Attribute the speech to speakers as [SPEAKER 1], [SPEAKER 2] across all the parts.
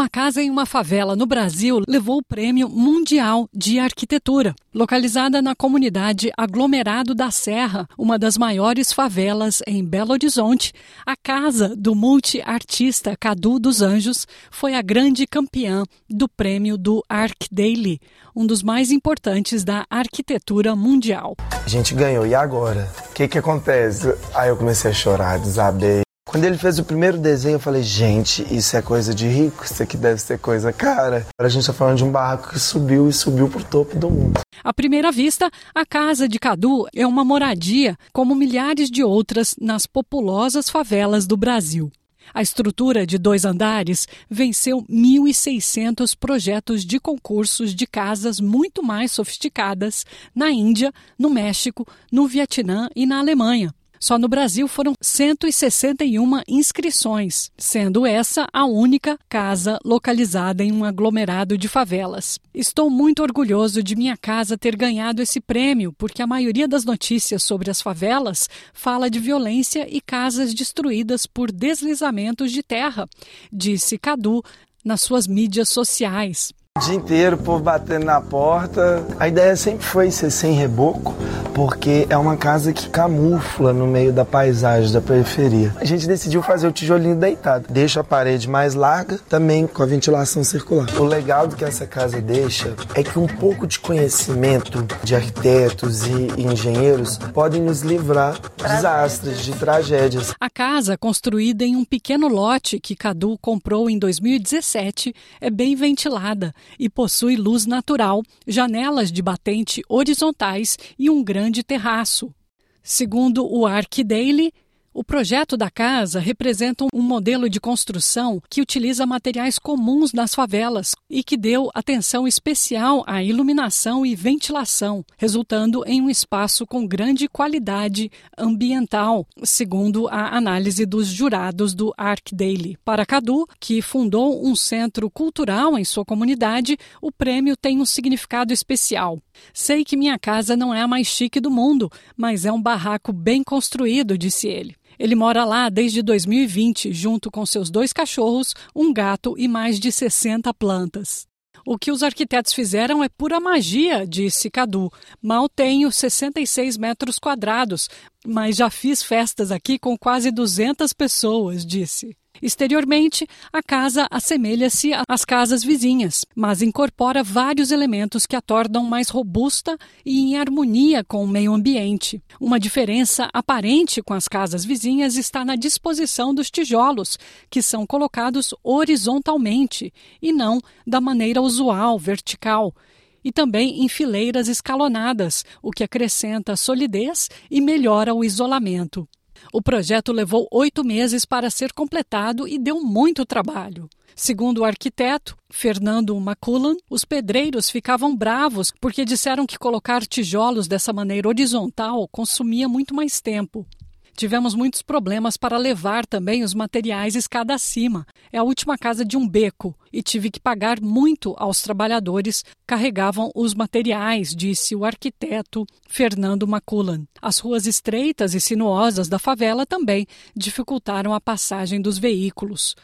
[SPEAKER 1] Uma casa em uma favela no Brasil levou o Prêmio Mundial de Arquitetura. Localizada na comunidade Aglomerado da Serra, uma das maiores favelas em Belo Horizonte, a casa do multiartista Cadu dos Anjos foi a grande campeã do prêmio do Arc Daily, um dos mais importantes da arquitetura mundial.
[SPEAKER 2] A gente ganhou, e agora? O que, que acontece? Aí eu comecei a chorar, desabei. Quando ele fez o primeiro desenho, eu falei, gente, isso é coisa de rico, isso aqui deve ser coisa cara. A gente está falando de um barraco que subiu e subiu para o topo do mundo.
[SPEAKER 1] À primeira vista, a casa de Cadu é uma moradia, como milhares de outras nas populosas favelas do Brasil. A estrutura de dois andares venceu 1.600 projetos de concursos de casas muito mais sofisticadas na Índia, no México, no Vietnã e na Alemanha. Só no Brasil foram 161 inscrições, sendo essa a única casa localizada em um aglomerado de favelas. Estou muito orgulhoso de minha casa ter ganhado esse prêmio, porque a maioria das notícias sobre as favelas fala de violência e casas destruídas por deslizamentos de terra, disse Cadu nas suas mídias sociais.
[SPEAKER 2] Dia inteiro, o povo batendo na porta. A ideia sempre foi ser sem reboco, porque é uma casa que camufla no meio da paisagem da periferia. A gente decidiu fazer o tijolinho deitado. Deixa a parede mais larga, também com a ventilação circular. O legal do que essa casa deixa é que um pouco de conhecimento de arquitetos e engenheiros podem nos livrar de desastres, de tragédias.
[SPEAKER 1] A casa, construída em um pequeno lote que Cadu comprou em 2017, é bem ventilada e possui luz natural, janelas de batente horizontais e um grande terraço. Segundo o Arc Daily, o projeto da casa representa um modelo de construção que utiliza materiais comuns nas favelas e que deu atenção especial à iluminação e ventilação, resultando em um espaço com grande qualidade ambiental, segundo a análise dos jurados do Arc Daily. Para Cadu, que fundou um centro cultural em sua comunidade, o prêmio tem um significado especial. Sei que minha casa não é a mais chique do mundo, mas é um barraco bem construído, disse ele. Ele mora lá desde 2020, junto com seus dois cachorros, um gato e mais de 60 plantas. O que os arquitetos fizeram é pura magia, disse Cadu. Mal tenho 66 metros quadrados, mas já fiz festas aqui com quase 200 pessoas, disse. Exteriormente, a casa assemelha-se às casas vizinhas, mas incorpora vários elementos que a tornam mais robusta e em harmonia com o meio ambiente. Uma diferença aparente com as casas vizinhas está na disposição dos tijolos, que são colocados horizontalmente e não da maneira usual, vertical e também em fileiras escalonadas, o que acrescenta solidez e melhora o isolamento. O projeto levou oito meses para ser completado e deu muito trabalho. Segundo o arquiteto Fernando McCullan, os pedreiros ficavam bravos porque disseram que colocar tijolos dessa maneira horizontal consumia muito mais tempo. Tivemos muitos problemas para levar também os materiais escada acima. É a última casa de um beco e tive que pagar muito aos trabalhadores carregavam os materiais, disse o arquiteto Fernando Maculan. As ruas estreitas e sinuosas da favela também dificultaram a passagem dos veículos.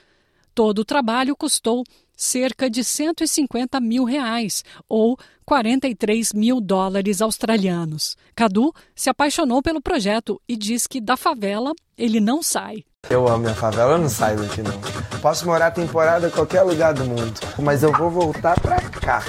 [SPEAKER 1] Todo o trabalho custou cerca de 150 mil reais, ou 43 mil dólares australianos. Cadu se apaixonou pelo projeto e diz que da favela ele não sai.
[SPEAKER 2] Eu amo minha favela, eu não saio daqui não. Posso morar temporada em qualquer lugar do mundo, mas eu vou voltar pra cá.